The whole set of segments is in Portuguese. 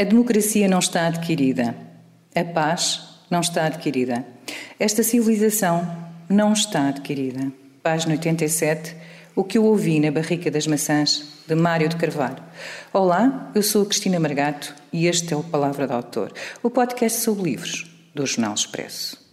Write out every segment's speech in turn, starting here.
A democracia não está adquirida. A paz não está adquirida. Esta civilização não está adquirida. Página 87. O que eu ouvi na Barrica das Maçãs, de Mário de Carvalho. Olá, eu sou a Cristina Margato e este é o Palavra do Autor, o podcast sobre livros do Jornal Expresso.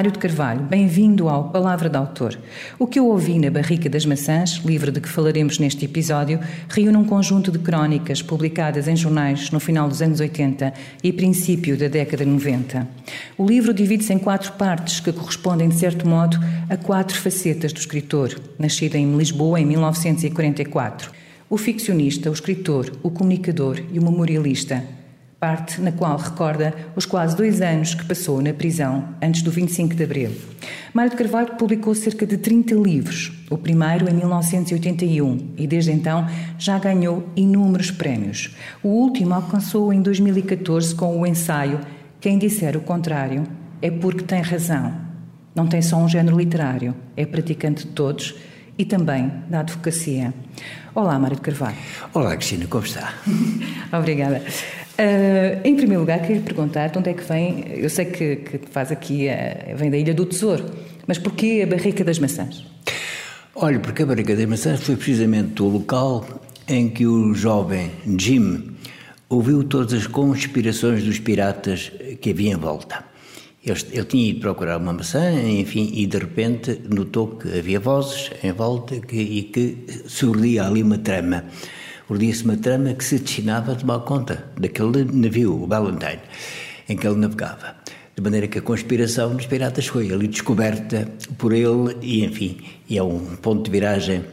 Mário de Carvalho, bem-vindo ao Palavra de Autor. O que eu ouvi na Barrica das Maçãs, livro de que falaremos neste episódio, reúne um conjunto de crónicas publicadas em jornais no final dos anos 80 e princípio da década de 90. O livro divide-se em quatro partes que correspondem, de certo modo, a quatro facetas do escritor, nascido em Lisboa em 1944. O ficcionista, o escritor, o comunicador e o memorialista, parte na qual recorda os quase dois anos que passou na prisão antes do 25 de Abril. Mário de Carvalho publicou cerca de 30 livros, o primeiro em 1981, e desde então já ganhou inúmeros prémios. O último alcançou em 2014 com o ensaio Quem disser o contrário é porque tem razão. Não tem só um género literário, é praticante de todos e também da advocacia. Olá, Mário de Carvalho. Olá, Cristina, como está? Obrigada. Uh, em primeiro lugar, queria perguntar de onde é que vem. Eu sei que, que faz aqui, uh, vem da Ilha do Tesouro, mas porquê a Barrica das Maçãs? Olha, porque a Barrica das Maçãs foi precisamente o local em que o jovem Jim ouviu todas as conspirações dos piratas que havia em volta. Ele, ele, tinha ido procurar uma maçã, enfim, e de repente notou que havia vozes em volta que, e que surgia ali uma trama urdia-se uma trama que se destinava a tomar conta daquele navio, o Valentine, em que ele navegava. De maneira que a conspiração dos piratas foi ali descoberta por ele e, enfim, e é um ponto de viragem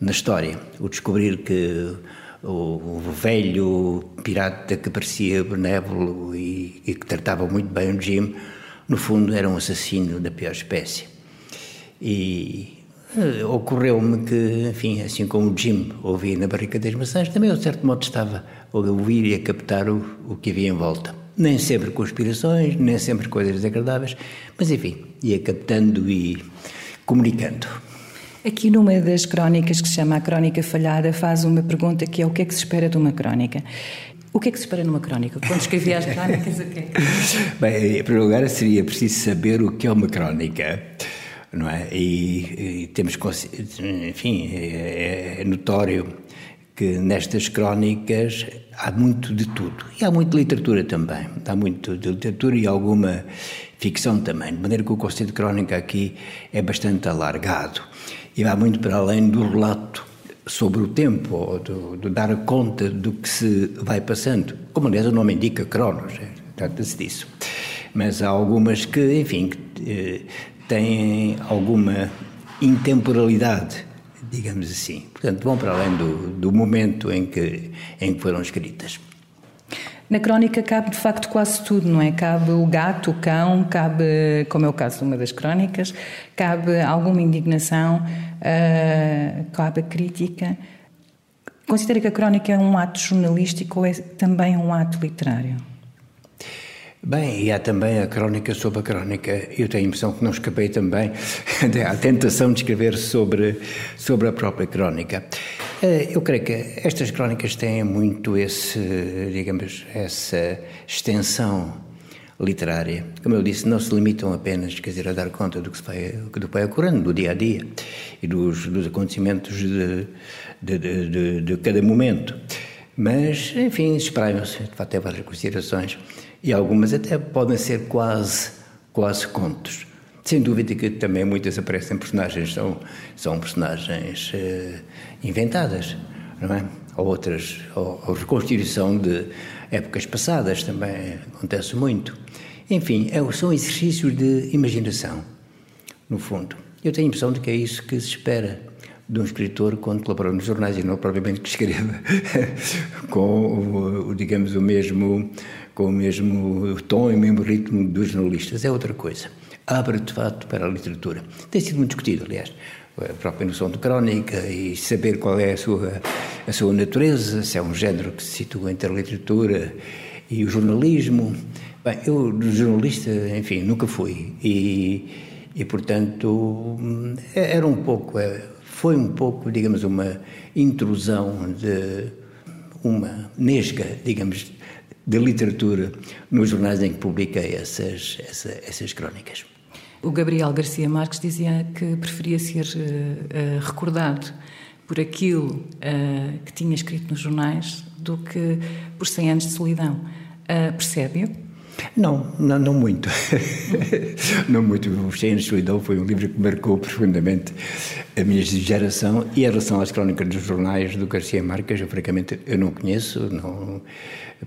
na história. O descobrir que o, velho pirata que parecia benévolo e, e que tratava muito bem o Jim, no fundo era um assassino da pior espécie. E eh, ocorreu-me que, enfim, assim como o Jim ouvia na Barrica das Maçãs, também, de certo modo, estava a ouvir e a captar o, o que havia em volta. Nem sempre conspirações, nem sempre coisas desagradáveis, mas, enfim, ia captando e comunicando. Aqui numa das crónicas que se chama A Crónica Falhada, faz uma pergunta que é o que é que se espera de uma crónica? O que é que se espera numa crónica? Quando escrevi as crónicas, o que é Bem, em primeiro lugar, seria preciso saber o que é uma crónica não é? E, e temos, enfim, é, é, notório que nestas crónicas há muito de tudo. E há muita literatura também. Há muito de literatura e alguma ficção também. De maneira que o conceito de crónica aqui é bastante alargado. E vai muito para além do relato sobre o tempo, ou do, do dar conta do que se vai passando. Como, aliás, o nome indica, cronos, é, trata-se disso. Mas há algumas que, enfim, eh, têm alguma intemporalidade, digamos assim. Portanto, vão para além do, do momento em que, em que foram escritas. Na crónica cabe de facto quase tudo, não é? Cabe o gato, o cão, cabe, como é o caso de uma das crónicas, cabe alguma indignação, uh, cabe a crítica. Considera que a crónica é um ato jornalístico ou é também um ato literário? Bem, e há também a crónica sobre a crónica. Eu tenho a impressão que não escapei também à tentação de escrever sobre, sobre a própria crónica. Eh, eu creio que estas crónicas têm muito esse, digamos, essa extensão literária. Como eu disse, não se limitam apenas, quer dizer, a dar conta do que, se vai, do que vai ocorrendo, do dia a dia e dos, dos acontecimentos de, de, de, de cada momento. Mas, enfim, de facto, várias considerações e algumas até podem ser quase, quase contos. Sem dúvida que também muitas aparecem personagens, são, são personagens uh, inventadas, não é? Ou outras, ou, ou, reconstituição de épocas passadas também acontece muito. Enfim, é, são exercícios de imaginação, no fundo. Eu tenho a impressão de que é isso que se espera de um escritor quando colabora nos jornais e não propriamente que escreva com, o, digamos, o mesmo com o mesmo tom e o mesmo ritmo dos jornalistas, é outra coisa. Abre, de facto, para a literatura. Tem sido muito discutido, aliás, a própria noção de crónica e saber qual é a sua, a sua natureza, se é um género que se situa entre a literatura e o jornalismo. Bem, eu, jornalista, enfim, nunca fui. E, e portanto, era um pouco, é, foi um pouco, digamos, uma intrusão de uma nesga, digamos, de literatura nos jornais em que publiquei essas, essas, essas crónicas. O Gabriel Garcia Marques dizia que preferia ser uh, uh, recordado por aquilo uh, que tinha escrito nos jornais do que por 100 anos de solidão. Percebe-o? Não, não, não, muito. não muito. 100 anos de solidão foi um livro que marcou profundamente a minha geração e em relação às crónicas dos jornais do Garcia Marques, eu francamente eu não conheço, não,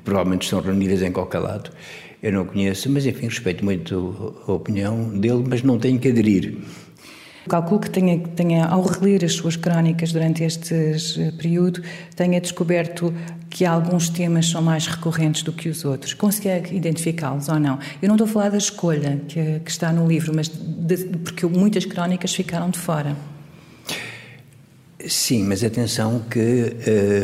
provavelmente estão reunidas em qualquer lado eu não conheço, mas enfim, respeito muito a opinião dele, mas não tenho que aderir. Calculo que tenha, tenha, ao reler as suas crónicas durante este eh, período, tenha descoberto que alguns temas são mais recorrentes do que os outros. Consegue identificá-los ou não? Eu não estou a falar da escolha que, que está no livro, mas de, porque muitas crónicas ficaram de fora. Sim, mas atenção que.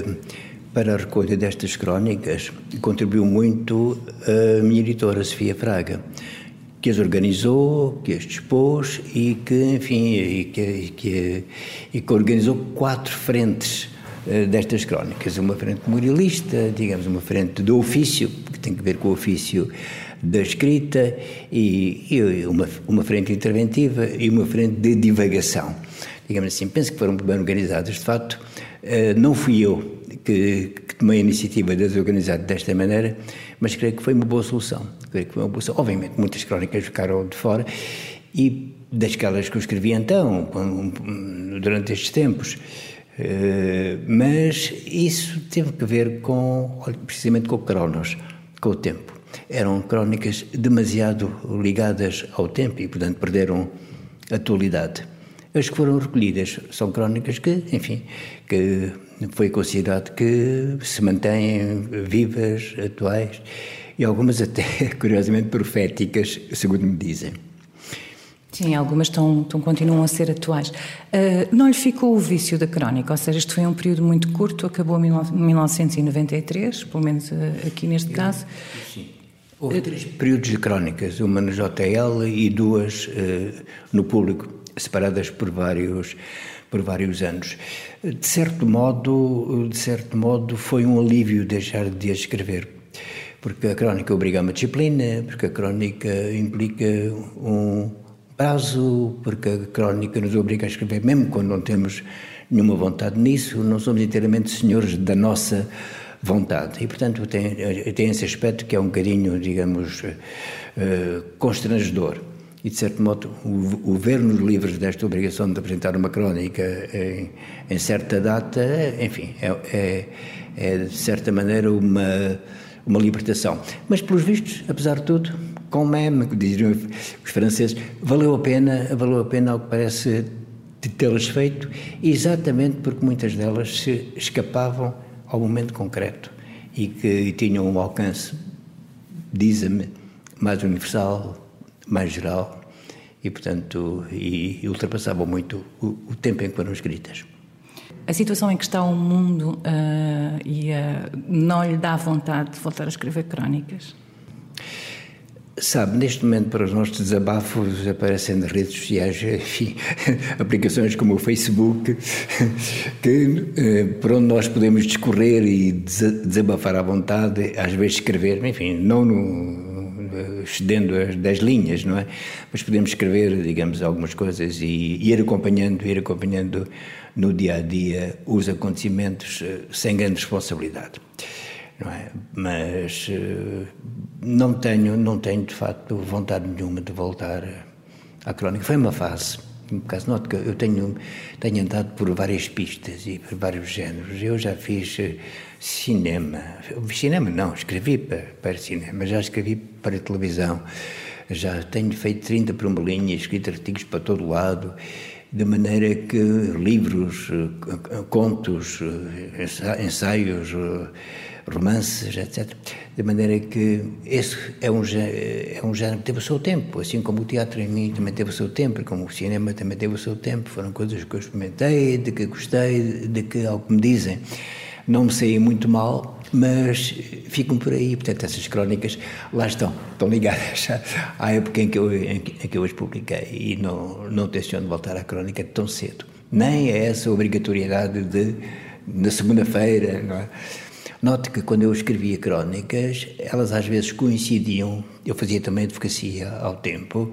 Uh, para a recolha destas crónicas contribuiu muito a minha editora, Sofia Fraga, que as organizou, que as dispôs e que, enfim, e que, e que, e que organizou quatro frentes uh, destas crónicas. Uma frente memorialista, digamos, uma frente do ofício, que tem que ver com o ofício da escrita, e, e uma, uma frente interventiva e uma frente de divagação. Digamos assim, penso que foram bem organizadas, de facto. Uh, não fui eu que, que tomei a iniciativa de desorganizar desta maneira, mas creio que foi uma boa solução. Creio que foi uma boa solução. Obviamente, muitas crónicas ficaram de fora e das que eu escrevi então, durante estes tempos. Uh, mas isso teve que ver com, precisamente com o Cronos, com o tempo. Eram crónicas demasiado ligadas ao tempo e, portanto, perderam atualidade. As que foram recolhidas são crónicas que, enfim, que foi considerado que se mantêm vivas, atuais e algumas até, curiosamente, proféticas, segundo me dizem. Sim, algumas estão, estão, continuam a ser atuais. Uh, não lhe ficou o vício da crónica, ou seja, isto foi um período muito curto, acabou em 1993, pelo menos uh, aqui neste caso. Sim. Houve três períodos de crónicas, uma no JL e duas uh, no público, separadas por vários por vários anos. De certo modo, de certo modo foi um alívio deixar de escrever, porque a crónica obriga a uma disciplina, porque a crónica implica um prazo, porque a crónica nos obriga a escrever mesmo quando não temos nenhuma vontade nisso, não somos inteiramente senhores da nossa vontade. E, portanto, tem, tem esse aspecto que é um bocadinho, digamos, uh, constrangedor e, de certo modo, o, o ver nos livros desta obrigação de apresentar uma crónica em, em certa data, enfim, é, é, é, de certa maneira uma, uma libertação. Mas, pelos vistos, apesar de tudo, com meme, diriam os franceses, valeu a pena, valeu a pena, ao que parece, de tê-las feito, exatamente porque muitas delas se escapavam ao momento concreto e que tinham um alcance, dizem-me, mais universal, mais geral e, portanto, e, e ultrapassavam muito o, o, tempo em que foram escritas. A situação em que está o mundo uh, e uh, não lhe dá vontade de voltar a escrever crónicas? Sabe, neste momento, para os nossos desabafos, aparecem nas redes sociais, enfim, aplicações como o Facebook, que, eh, por onde nós podemos discorrer e desabafar à vontade, às vezes escrever, enfim, não no, excedendo as 10 linhas, não é? Mas podemos escrever, digamos, algumas coisas e, ir acompanhando, ir acompanhando no dia a dia os acontecimentos eh, sem grande responsabilidade. Não é? Mas eh, não tenho, não tenho de facto vontade nenhuma de voltar à crónica. Foi uma fase. Caso, noto que eu tenho, tenho andado por várias pistas e por vários géneros. Eu já fiz eh, cinema. Cinema não, escrevi para, para cinema, já escrevi para televisão, já tenho feito 30 por uma linha, escrito artigos para todo lado de maneira que livros, contos, ensaios, romances, etc. De maneira que esse é um, é um género que teve o seu tempo, assim como o teatro em mim também teve o seu tempo, como o cinema também teve o seu tempo. Foram coisas que eu experimentei, de que gostei, de que, ao que me dizem, não me saí muito mal, mas ficam por aí. Portanto, essas crónicas lá estão, estão ligadas à época em que eu, em que eu as publiquei e não, não tenciono voltar à crónica tão cedo. Nem a essa obrigatoriedade de, na segunda-feira, não é? Note que quando eu escrevia crónicas, elas às vezes coincidiam, eu fazia também advocacia ao tempo,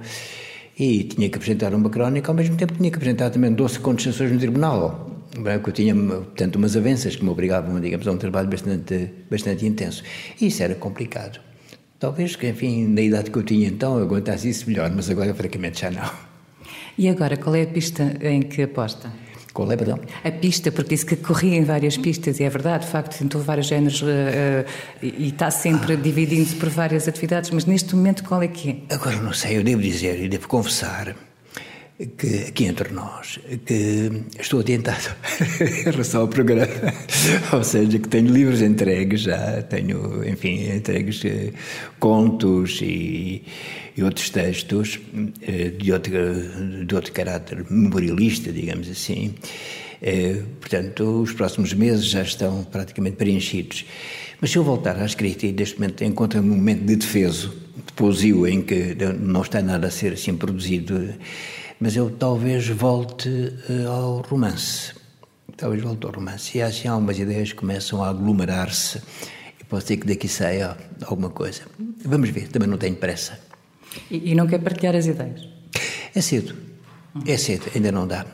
e tinha que apresentar uma crónica, ao mesmo tempo tinha que apresentar também 12 contestações no tribunal, que eu tinha, portanto, umas avanças que me obrigavam, digamos, a um trabalho bastante, bastante intenso. E isso era complicado. Talvez que, enfim, na idade que eu tinha então, eu aguentasse isso melhor, mas agora, francamente, já não. E agora, qual é a pista em que aposta? Qual é, perdão? A pista, porque disse que corria em várias pistas, e é verdade, de facto, tentou vários géneros uh, uh, e está sempre ah. dividindo-se por várias atividades, mas neste momento qual é que é? Agora não sei, eu devo dizer e devo confessar que aqui entre nós, que estou adiantado em relação ao programa, ou seja, que tenho livros entregues já, tenho, enfim, entregues eh, contos e, e outros textos eh, de outro, de outro caráter memorialista, digamos assim. Eh, portanto, os próximos meses já estão praticamente preenchidos. Mas se eu voltar à escrita e neste momento encontro um momento de defeso, de pousio, em que não está nada a ser assim produzido, mas eu talvez volte uh, ao romance. Talvez volte ao romance. E assim algumas ideias começam a aglomerar-se e pode ser que daqui saia alguma coisa. Vamos ver, também não tenho pressa. E, e não quer partilhar as ideias? É cedo. É cedo, ainda não dá.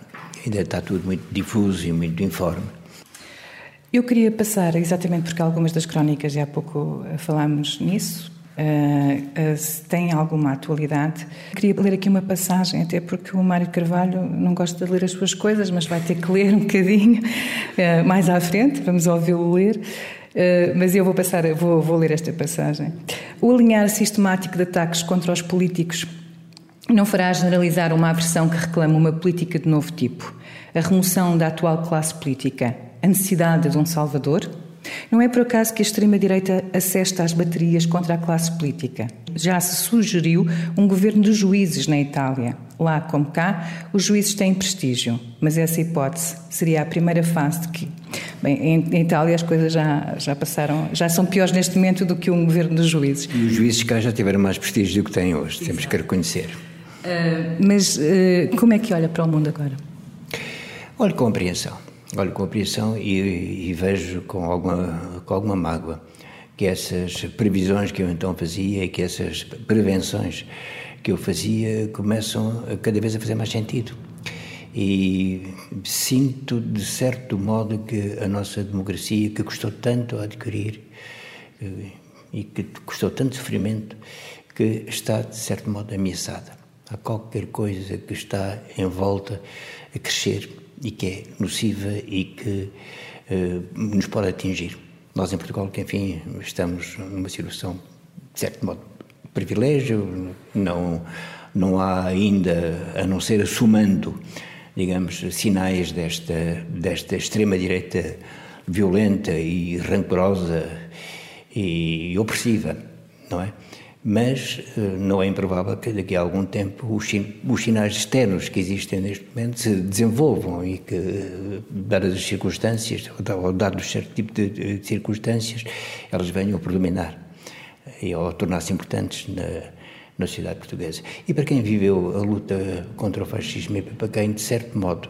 Ainda está tudo muito difuso e muito informe. Eu queria passar, exatamente porque algumas das crónicas, e há pouco falámos nisso, Uh, uh, se tem alguma atualidade. Queria ler aqui uma passagem, até porque o Mário Carvalho não gosta de ler as suas coisas, mas vai ter que ler um bocadinho uh, mais à frente, vamos ouvi-lo ler. mas eu vou passar, vou, vou ler esta passagem. O alinhar sistemático de ataques contra os políticos não fará generalizar uma aversão que reclama uma política de novo tipo, a remoção da atual classe política, a necessidade de um salvador, não é por acaso que a extrema-direita acesta as baterias contra a classe política. Já se sugeriu um governo de juízes na Itália. Lá como cá, os juízes têm prestígio, mas essa hipótese seria a primeira fase de que. Bem, em, Itália as coisas já, já passaram, já são piores neste momento do que um governo de juízes. E os juízes cá já tiveram mais prestígio do que têm hoje, temos Exato. que reconhecer. Uh, mas uh, como é que olha para o mundo agora? Olha, compreensão olho com apreensão e, e, vejo com alguma, com alguma mágoa que essas previsões que eu então fazia e que essas prevenções que eu fazia começam cada vez a fazer mais sentido. E sinto, de certo modo, que a nossa democracia, que custou tanto a adquirir eh, e que custou tanto sofrimento, que está, de certo modo, ameaçada. Há qualquer coisa que está em volta a crescer e que é nociva e que uh, nos pode atingir. Nós em Portugal, que enfim, estamos numa situação, de certo modo, privilégio, não, não há ainda, a não ser assumando, digamos, sinais desta, desta extrema-direita violenta e rancorosa e opressiva, não é? Mas eh, não é improvável que daqui a algum tempo os, os sinais externos que existem neste momento se desenvolvam e que, eh, dadas as circunstâncias, ou dados certo tipo de, circunstâncias, elas venham a predominar e a tornar-se importantes na, na sociedade portuguesa. E para quem viveu a luta contra o fascismo e para quem, de certo modo,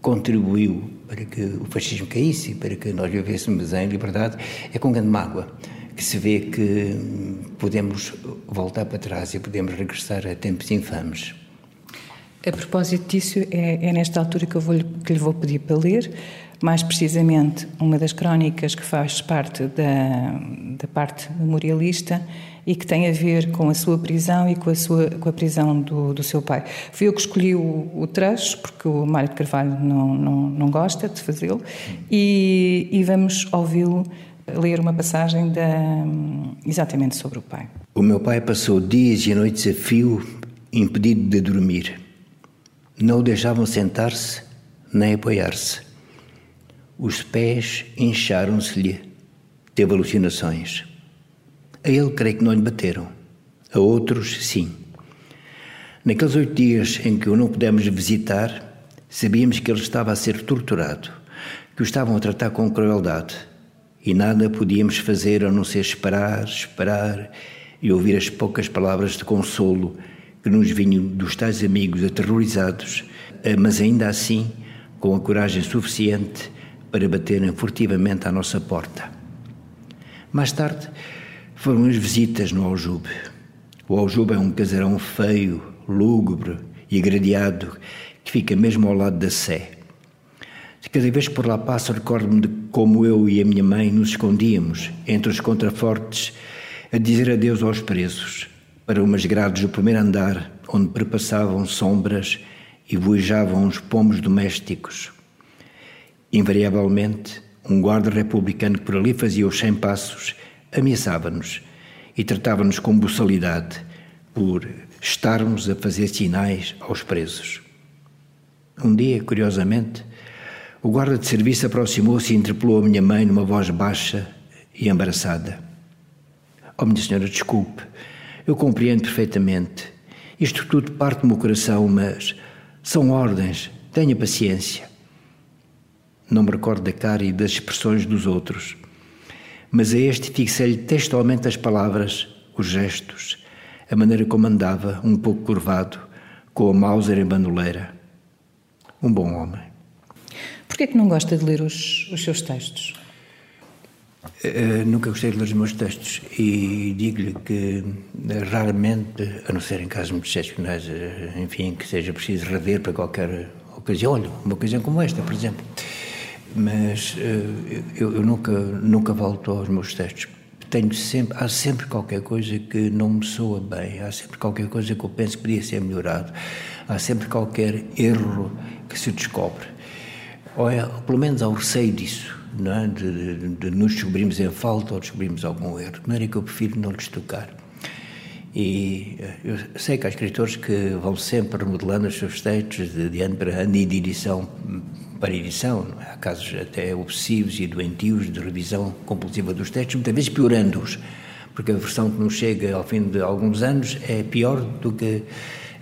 contribuiu para que o fascismo caísse, para que nós vivêssemos em liberdade, é com grande mágoa que se vê que podemos voltar para trás e podemos regressar a tempos infames. A propósito disso, é, é nesta altura que, eu vou, que lhe vou pedir para ler, mais precisamente uma das crónicas que faz parte da, da parte memorialista e que tem a ver com a sua prisão e com a, sua, com a prisão do, do seu pai. Fui eu que escolhi o, o trecho, porque o Mário de Carvalho não, não, não gosta de fazê-lo, e, e vamos ouvi-lo ler uma passagem da, exatamente sobre o pai. O meu pai passou dias e noites a fio, impedido de dormir. Não o deixavam sentar-se nem apoiar-se. Os pés incharam-se-lhe. Teve alucinações. A ele, creio que não lhe bateram. A outros, sim. Naqueles oito dias em que o não pudemos visitar, sabíamos que ele estava a ser torturado, que o estavam a tratar com crueldade. E nada podíamos fazer a não ser esperar, esperar e ouvir as poucas palavras de consolo que nos vinham dos tais amigos aterrorizados, mas ainda assim com a coragem suficiente para baterem furtivamente à nossa porta. Mais tarde foram as visitas no Aljube. O Aljube é um casarão feio, lúgubre e agradeado que fica mesmo ao lado da Sé. Cada vez que por lá passo, recordo-me de como eu e a minha mãe nos escondíamos entre os contrafortes a dizer adeus aos presos, para umas grades do primeiro andar, onde perpassavam sombras e voejavam os pomos domésticos. Invariavelmente, um guarda republicano que por ali fazia os cem passos ameaçava-nos e tratava-nos com buçalidade por estarmos a fazer sinais aos presos. Um dia, curiosamente, o guarda de serviço aproximou-se e interpelou a minha mãe numa voz baixa e embaraçada. Oh, minha senhora, desculpe, eu compreendo perfeitamente. Isto tudo parte do meu coração, mas são ordens, tenha paciência. Não me recordo da cara e das expressões dos outros, mas a este fixei-lhe textualmente as palavras, os gestos, a maneira como andava, um pouco curvado, com a Mauser em bandoleira. Um bom homem. Por que é que não gosta de ler os, os seus textos? Uh, nunca gostei de ler os meus textos e digo-lhe que uh, raramente, a não ser em casos muito excepcionais, uh, enfim, que seja preciso rever para qualquer ocasião, olha, uma ocasião como esta, por exemplo. Mas eu, eu, nunca, nunca volto aos meus textos. Tenho sempre, há sempre qualquer coisa que não me soa bem, há sempre qualquer coisa que eu penso que podia ser melhorado, há sempre qualquer erro que se descobre. Ou é, pelo menos há o receio disso é? de, de, de nos descobrirmos em falta ou descobrirmos algum erro. De maneira que eu prefiro não lhes tocar. E eh, eu sei que há escritores que vão sempre remodelando os seus textos de, de ano para ano e de edição para edição. É? Há casos até obsessivos e doentios de revisão compulsiva dos textos, muitas vezes piorando-os, porque a versão que nos chega ao fim de alguns anos é pior do que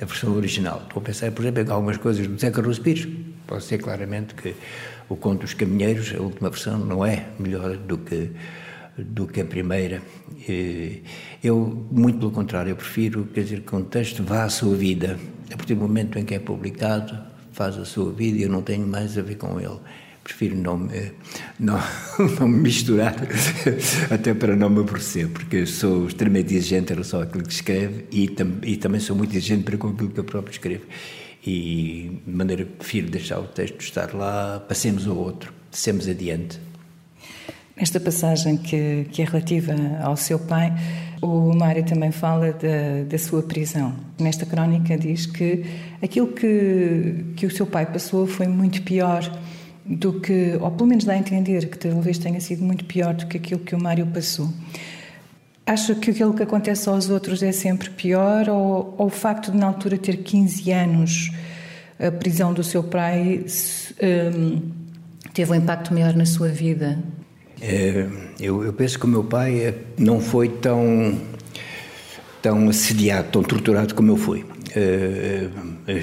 a versão original. Estou a pensar, por exemplo, em algumas coisas do Zé Carlos Pires. Pode ser claramente que o Conto dos Caminheiros, a última versão, não é melhor do que, do que a primeira. Eu, muito pelo contrário, eu prefiro quer dizer, que um texto vá à sua vida. A partir do momento em que é publicado, faz a sua vida e eu não tenho mais a ver com ele. Prefiro não me, não, não me misturar, até para não me aborrecer, porque sou extremamente exigente em relação àquilo que escreve e, tam, e também sou muito exigente para com aquilo que eu próprio escrevo e de maneira que prefiro deixar o texto estar lá, passemos ao outro, passemos adiante. Nesta passagem que, que é relativa ao seu pai, o Mário também fala da, da sua prisão. Nesta crónica diz que aquilo que, que o seu pai passou foi muito pior do que, ou pelo menos dá a entender que talvez tenha sido muito pior do que aquilo que o Mário passou. Acha que aquilo que acontece aos outros é sempre pior ou, ou, o facto de, na altura, ter 15 anos, a prisão do seu pai um, teve um impacto maior na sua vida? É, eu, eu, penso que o meu pai é, não foi tão, tão assediado, tão torturado como eu fui. É,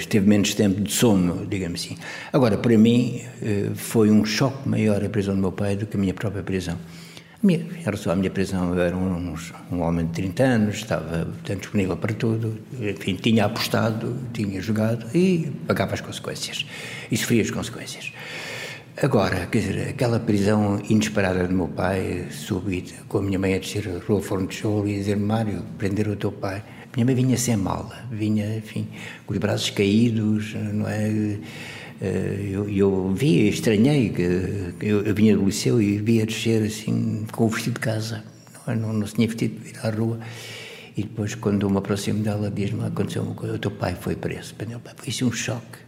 teve menos tempo de sono, digamos assim. Agora, para mim, é, foi um choque maior a prisão do meu pai do que a minha própria prisão. Em relação à minha prisão, eu era um, um, homem de 30 anos, estava portanto, disponível para tudo, enfim, tinha apostado, tinha jogado e pagava as consequências. E sofria as consequências. Agora, quer dizer, aquela prisão inesperada do meu pai, súbita, com a minha mãe a descer a rua Forno de Cholo e dizer Mário, prender o teu pai. Minha mãe vinha sem mala, vinha, enfim, com os braços caídos, não é? Eh, eu, eu vi, estranhei, eu, eu, vinha do liceu e via descer assim com o vestido de casa, não, não, não se tinha vestido de ir à rua. E depois, quando me aproximo dela, diz-me: aconteceu uma coisa, o teu pai foi preso. Foi isso um choque,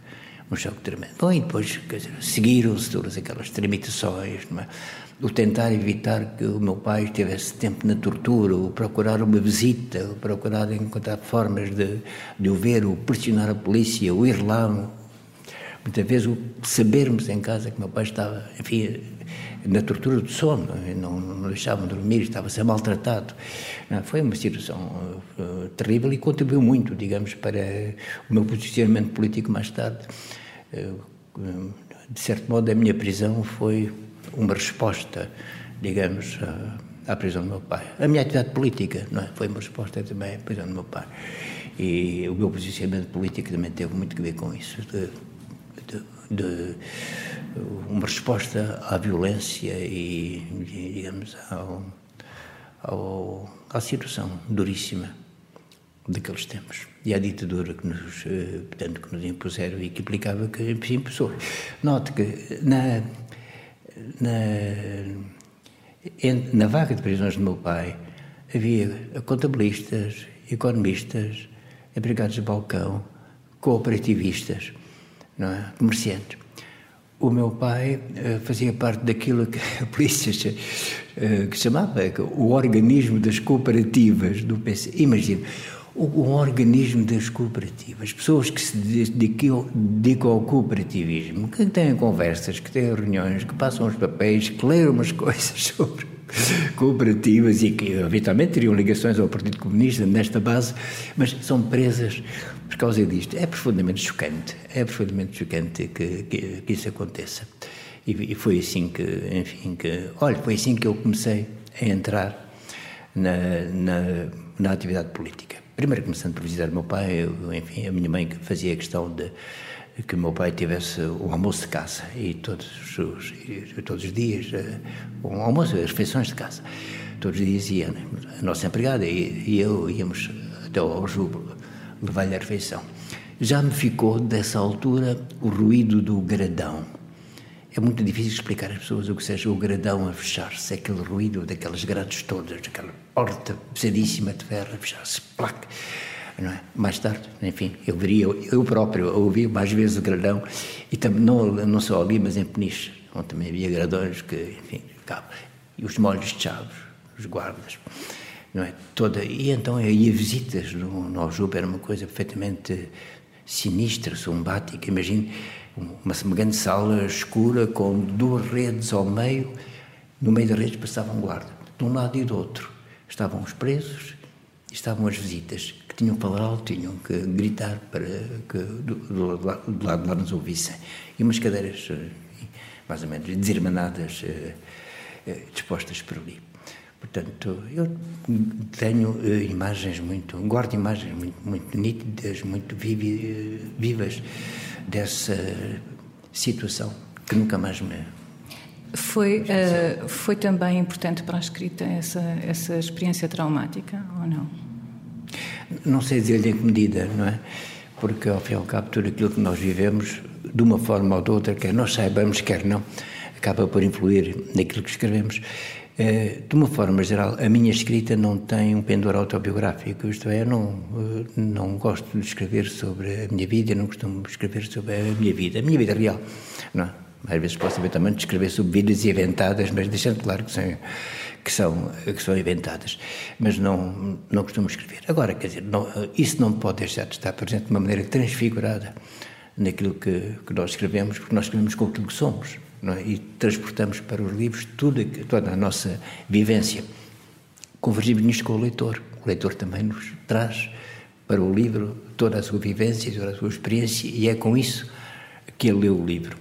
um choque tremendo. Bom, e depois seguiram-se todas aquelas tramitações, é? o tentar evitar que o meu pai tivesse tempo na tortura, o procurar uma visita, o procurar encontrar formas de, de o ver, o pressionar a polícia, o ir lá Muitas vezes o sabermos em casa que meu pai estava, enfim, na tortura do sono, não, não deixavam dormir, estava a ser maltratado. Não, foi uma situação uh, terrível e contribuiu muito, digamos, para o meu posicionamento político mais tarde. Uh, de certo modo, a minha prisão foi uma resposta, digamos, à, à prisão do meu pai. A minha atividade política não é? foi uma resposta também à prisão do meu pai. E o meu posicionamento político também teve muito a ver com isso, de, de, uma resposta à violência e, digamos, ao, ao, à situação duríssima daqueles tempos e à ditadura que nos, eh, portanto, que nos impuseram e que implicava que impuseram. Note que na, na, na vaga de prisões do meu pai havia contabilistas, economistas, empregados de balcão, cooperativistas, é? comerciantes. O meu pai uh, fazia parte daquilo que a polícia uh, que chamava o organismo das cooperativas do PC. Imagina, o, o, organismo das cooperativas, pessoas que se dedicam, dedicam ao cooperativismo, que têm conversas, que têm reuniões, que passam os papéis, que leram umas coisas sobre cooperativas e que eventualmente teriam ligações ao Partido Comunista nesta base, mas são presas por causa disto. É profundamente chocante, é profundamente chocante que, que, que isso aconteça. E, e, foi assim que, enfim, que, olha, foi assim que eu comecei a entrar na, na, na atividade política. Primeiro começando por visitar o meu pai, eu, enfim, a minha mãe que fazia questão de que meu pai tivesse o almoço de casa e todos os, todos os dias, eh, almoço, as refeições de casa. Todos os dias ia a nossa empregada e, e eu íamos até ao Juba levar-lhe a refeição. Já me ficou, dessa altura, o ruído do gradão. É muito difícil explicar às pessoas o que seja o gradão a fechar-se, aquele ruído daquelas grades todas, aquela porta pesadíssima de ferro a fechar-se, plaque é? Mais tarde, enfim, eu veria, eu próprio ouvi mais vezes o gradão, e também, não, não só ali, mas em Peniche, onde também havia gradões que, enfim, ficavam. E os molhos de chaves, os guardas, não é? Toda, e então aí visitas no, no Aljuba era uma coisa perfeitamente sinistra, sombática. Imagine uma grande sala escura com duas redes ao meio, no meio das redes passava um guarda, de um lado e do outro. Estavam os presos e estavam as visitas que tinham que falar alto, tinham que gritar para que do, do, do lado de lá nos ouvissem. E umas cadeiras, eh, mais ou menos, desirmanadas, eh, eh, dispostas por ali. Portanto, eu tenho imagens muito, guardo imagens muito, muito nítidas, muito vivas dessa situação que nunca mais me foi, uh, foi também importante para a escrita essa, essa experiência traumática, ou não? Não sei dizer-lhe em que medida, não é? Porque, ao fim e ao cabo, tudo aquilo que nós vivemos, de uma forma ou de outra, quer nós saibamos, quer não, acaba por influir naquilo que escrevemos. Eh, de uma forma geral, a minha escrita não tem um pendor autobiográfico, isto é, eu não, eh, não gosto de escrever sobre a minha vida, não costumo escrever sobre a minha vida, a minha vida real, não é? Às vezes posso eventualmente escrever sobre vidas inventadas, mas deixando claro que são que são, que são inventadas, mas não, não costumo escrever. Agora, quer dizer, não, isso não pode deixar de estar presente de uma maneira transfigurada naquilo que, que nós escrevemos, porque nós escrevemos com aquilo que somos é? e transportamos para os livros tudo, toda a nossa vivência. Convergimos nisto com o leitor. O leitor também nos traz para o livro toda a sua vivência, toda a sua experiência, e é com isso que ele lê o livro.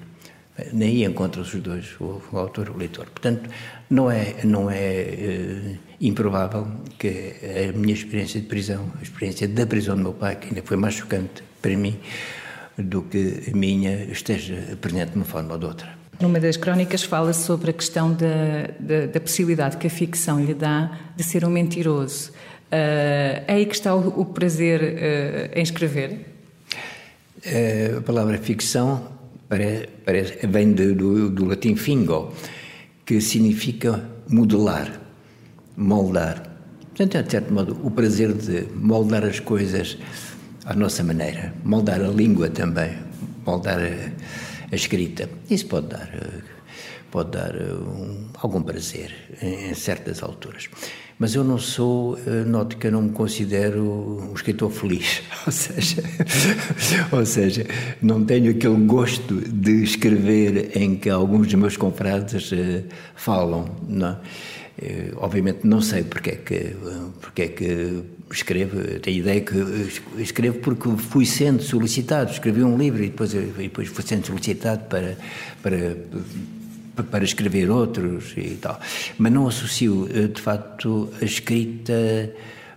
Daí encontram-se os dois, o, o, autor e o leitor. Portanto, não é, não é uh, improvável que a minha experiência de prisão, a experiência da prisão do meu pai, que ainda foi mais chocante para mim do que a minha, esteja presente de uma forma ou de outra. Numa das crónicas fala sobre a questão da, da, da possibilidade que a ficção lhe dá de ser um mentiroso. Uh, é aí que está o, o prazer uh, em escrever? a palavra ficção parece, parece, vem de, do, do latim fingo, que significa modelar, moldar. Portanto, de certo modo, o prazer de moldar as coisas à nossa maneira, moldar a língua também, moldar a escrita. Isso pode dar, pode dar um, algum prazer em, certas alturas. Mas eu não sou, noto que eu não me considero um escritor feliz, ou seja, ou seja, não tenho aquele gosto de escrever em que alguns dos meus confrades falam, não uh, Obviamente não sei porque é que, porque é que escrevo, tenho ideia que escrevo porque fui sendo solicitado, escrevi um livro e depois, e depois fui sendo solicitado para, para para escrever outros e tal. Mas não associo, eh, de facto, a escrita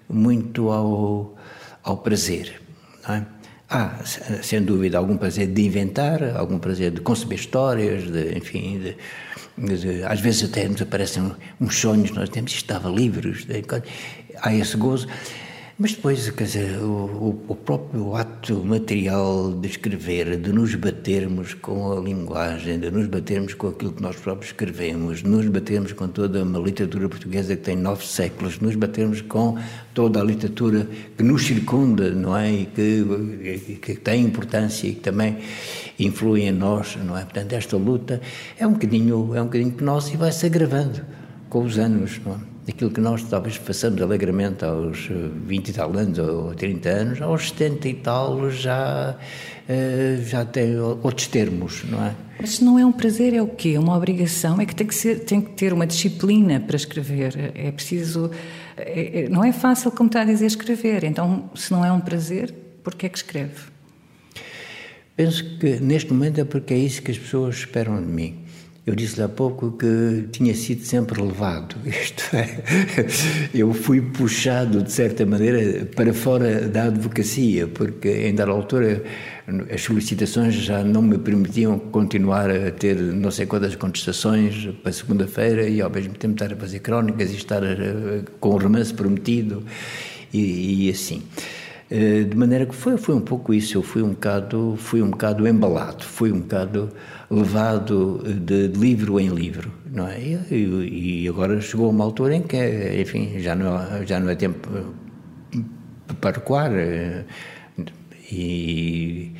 muito ao, ao prazer. Não é? Há, sem dúvida, algum prazer de inventar, algum prazer de conceber histórias, de, enfim, de, às vezes até nos aparecem uns sonhos, nós temos, estava livres, de, há esse gozo. Mas depois, quer dizer, o, o, próprio ato material de escrever, de nos batermos com a linguagem, de nos batermos com aquilo que nós próprios escrevemos, de nos batermos com toda uma literatura portuguesa que tem nove séculos, de nos batermos com toda a literatura que nos circunda, não é? E que, que tem importância e que também influi em nós, não é? Portanto, esta luta é um bocadinho, é um bocadinho penosa e vai-se agravando com os anos, não é? aquilo que nós talvez façamos alegremente aos 20 eh, e tal anos ou 30 anos, aos 70 e tal já, eh, já tem outros termos, não é? Mas se não é um prazer, é o quê? Uma obrigação? É que tem que, ser, tem que ter uma disciplina para escrever. É preciso. É, é, não é fácil, como está a dizer, escrever. Então, se não é um prazer, por que é que escreve? Penso que neste momento é porque é isso que as pessoas esperam de mim. Eu disse-lhe há pouco que tinha sido sempre levado, isto é, eu fui puxado de certa maneira para fora da advocacia, porque em dada altura as solicitações já não me permitiam continuar a ter não sei quantas contestações para segunda-feira e ao mesmo tempo estar a fazer crónicas e estar a, com o romance prometido e, e assim. Eh, de maneira que foi, foi um pouco isso, eu fui um bocado, fui um bocado embalado, fui um bocado levado de, livro em livro, não é? E, e, agora chegou uma altura em que, enfim, já não, já não é tempo para recuar eh, e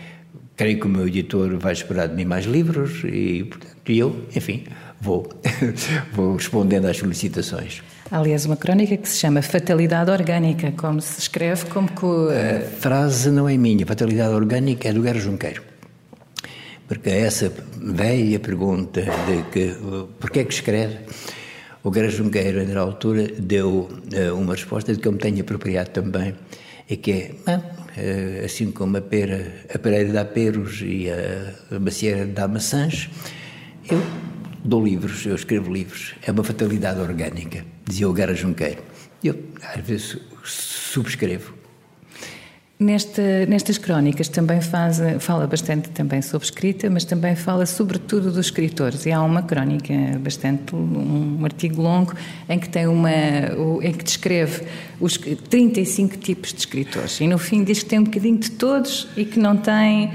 creio que o meu editor vai esperar de mim mais livros e, portanto, eu, enfim, vou, vou respondendo às solicitações. Aliás, uma crónica que se chama Fatalidade Orgânica, como se escreve, como que... A frase não é minha, Fatalidade Orgânica é do Guerra Junqueiro. Porque essa velha pergunta de que porquê é que escreve, o Guerra Junqueiro, na altura, deu uh, uma resposta de que eu me tenho apropriado também, e que é, uh, assim como a pera, a pereira dá peros e a, a macieira dá maçãs, eu dou livros, eu escrevo livros, é uma fatalidade orgânica, dizia o Gara Junqueiro. Eu, às vezes, subscrevo. Nesta, nestas crónicas também faz, fala bastante também sobre escrita, mas também fala sobretudo dos escritores. E há uma crónica bastante, um artigo longo, em que tem uma, em que descreve os 35 tipos de escritores. E no fim diz que tem um bocadinho de todos e que não tem,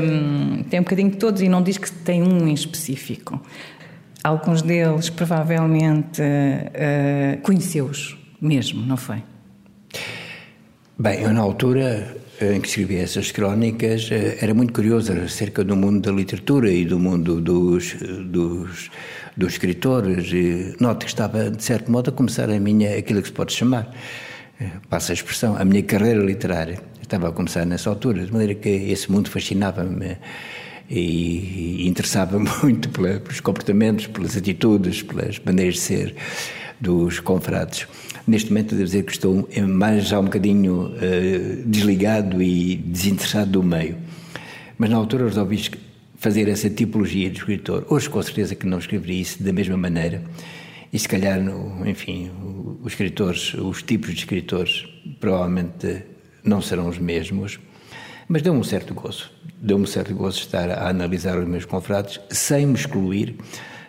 hum, tem um bocadinho de todos e não diz que tem um em específico. Alguns deles provavelmente uh, conheceu-os mesmo, não foi? Bem, eu na altura em que escrevi essas crónicas eh, era muito curioso acerca do mundo da literatura e do mundo dos, dos, dos escritores. E noto que estava, de certo modo, a começar a minha, aquilo que se pode chamar, eh, passa a expressão, a minha carreira literária. Estava a começar nessa altura, de maneira que esse mundo fascinava-me e, e interessava muito pelos comportamentos, pelas atitudes, pelas maneiras de ser dos confrades. Neste momento, devo dizer que estou mais já um bocadinho uh, desligado e desinteressado do meio. Mas na altura resolvi fazer essa tipologia de escritor. Hoje, com certeza, que não escreveria isso da mesma maneira. E se calhar, no, enfim, os escritores, os tipos de escritores, provavelmente não serão os mesmos. Mas deu-me um certo gozo. Deu-me um certo gozo estar a analisar os meus confrades sem me excluir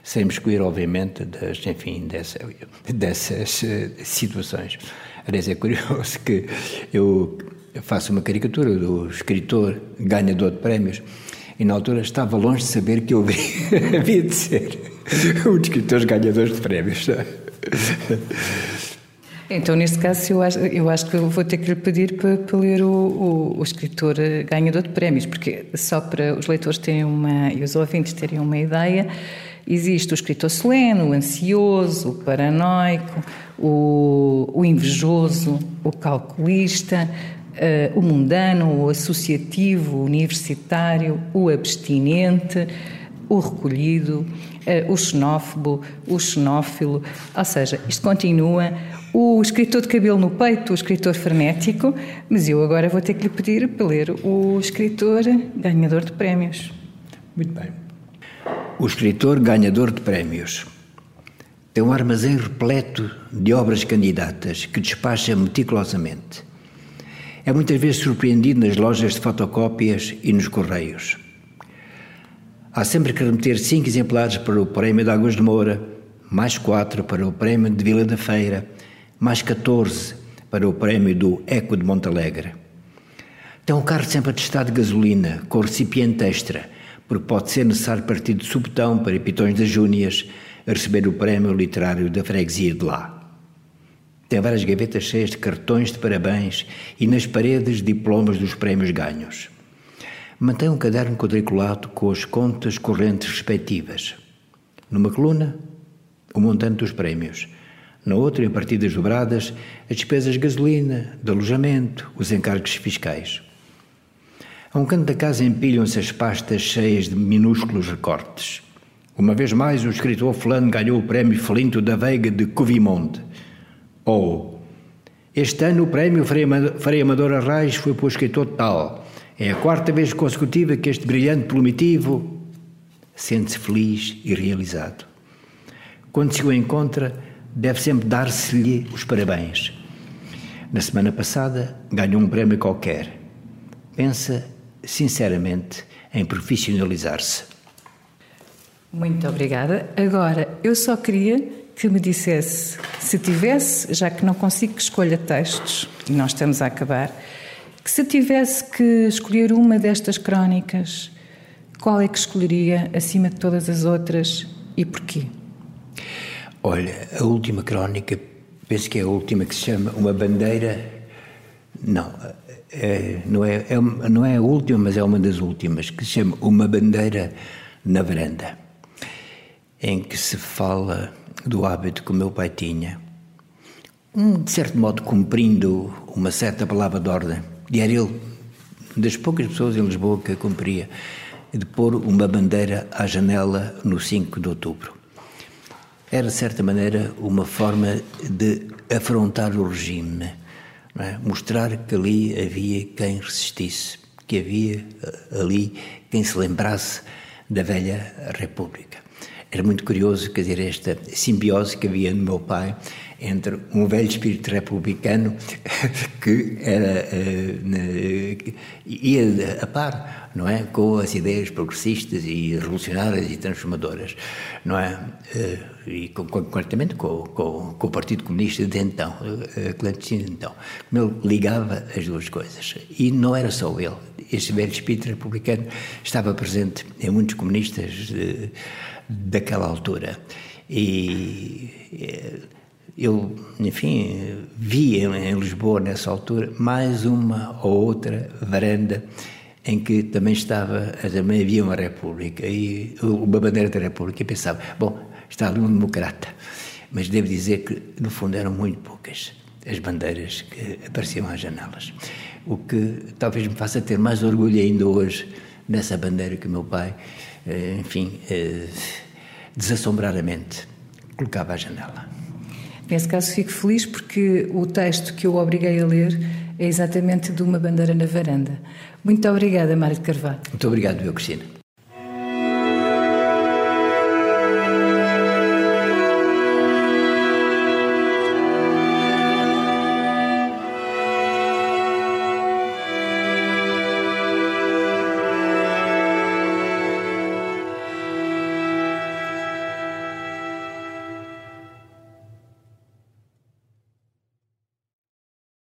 sem me excluir, obviamente, das, enfim, dessa, dessas eh, situações. Aliás, é curioso que eu faço uma caricatura do escritor ganhador de prémios e na altura estava longe de saber que eu havia de ser um dos escritores ganhadores de prémios. Então, neste caso, eu acho, eu acho que vou ter que lhe pedir para, para ler o, o, o, escritor ganhador de prémios, porque só para os leitores terem uma, e os ouvintes terem uma ideia, Existe o escritor solene, o ansioso, o paranoico, o, o invejoso, o calculista, uh, o mundano, o associativo, o universitário, o abstinente, o recolhido, uh, o xenófobo, o xenófilo, ou seja, isto continua. O escritor de cabelo no peito, o escritor frenético, mas eu agora vou ter que lhe pedir para ler o escritor ganhador de prémios. Muito bem. O escritor ganhador de prémios tem um armazém repleto de obras candidatas que despacha meticulosamente. É muitas vezes surpreendido nas lojas de fotocópias e nos correios. Há sempre que remeter cinco exemplares para o Prémio de Águas de Moura, mais quatro para o Prémio de Vila da Feira, mais 14 para o Prémio do Eco de Montalegre. Tem um carro sempre atestado de gasolina, com recipiente extra, porque pode ser necessário partir de Subtão para Pitões das Júnias a receber o Prémio Literário da Freguesia de lá. Tem várias gavetas cheias de cartões de parabéns e nas paredes diplomas dos prémios ganhos. Mantém um caderno quadriculado com as contas correntes respectivas. Numa coluna, o montante dos prémios. Na outra, em partidas dobradas, as despesas de gasolina, de alojamento, os encargos fiscais. A um canto da casa empilham-se as pastas cheias de minúsculos recortes. Uma vez mais, o escritor fulano ganhou o prémio Felinto da Veiga de Covimonde. Ou, este ano o prémio Frei Amador Arraes foi para o escritor tal. É a quarta vez consecutiva que este brilhante plumitivo sente-se feliz e realizado. Quando se o encontra, deve sempre dar-se-lhe os parabéns. Na semana passada, ganhou um prémio qualquer. Pensa, sinceramente, em profissionalizar-se. Muito obrigada. Agora, eu só queria que me dissesse, se tivesse, já que não consigo que escolha textos, e nós estamos a acabar, que se tivesse que escolher uma destas crónicas, qual é que escolheria acima de todas as outras e porquê? Olha, a última crónica, penso que é a última que se chama Uma Bandeira. Não, é, não, é, é, não é a última, mas é uma das últimas, que se chama Uma Bandeira na Varanda, em que se fala do hábito que o meu pai tinha, de certo modo cumprindo uma certa palavra de ordem, e era ele das poucas pessoas em Lisboa que a cumpria, de pôr uma bandeira à janela no 5 de outubro. Era, de certa maneira, uma forma de afrontar o regime, é? mostrar que ali havia quem resistisse, que havia eh, ali quem se lembrasse da velha República. Era muito curioso, quer dizer, esta simbiose que havia no meu pai entre um velho espírito republicano que era, uh, ia a par, não é, com as ideias progressistas e revolucionárias e transformadoras, não é, uh, e concretamente com, com, com, o Partido Comunista de então, uh, clandestino de então. Ele ligava as duas coisas e não era só ele. Este velho espírito republicano estava presente em muitos comunistas. Uh, daquela altura. E eh, eu, enfim, vi em Lisboa nessa altura mais uma ou outra varanda em que também estava, também havia uma república e uma bandeira da república e pensava, bom, está ali um democrata, mas devo dizer que no fundo eram muito poucas as bandeiras que apareciam às janelas, o que talvez me faça ter mais orgulho ainda hoje nessa bandeira que o meu pai eh, enfim, eh, desassombradamente colocava à janela. Nesse caso fico feliz porque o texto que eu obriguei a ler é exatamente de uma bandeira na varanda. Muito obrigada, Mário de Carvalho. Muito obrigado, eu, Cristina.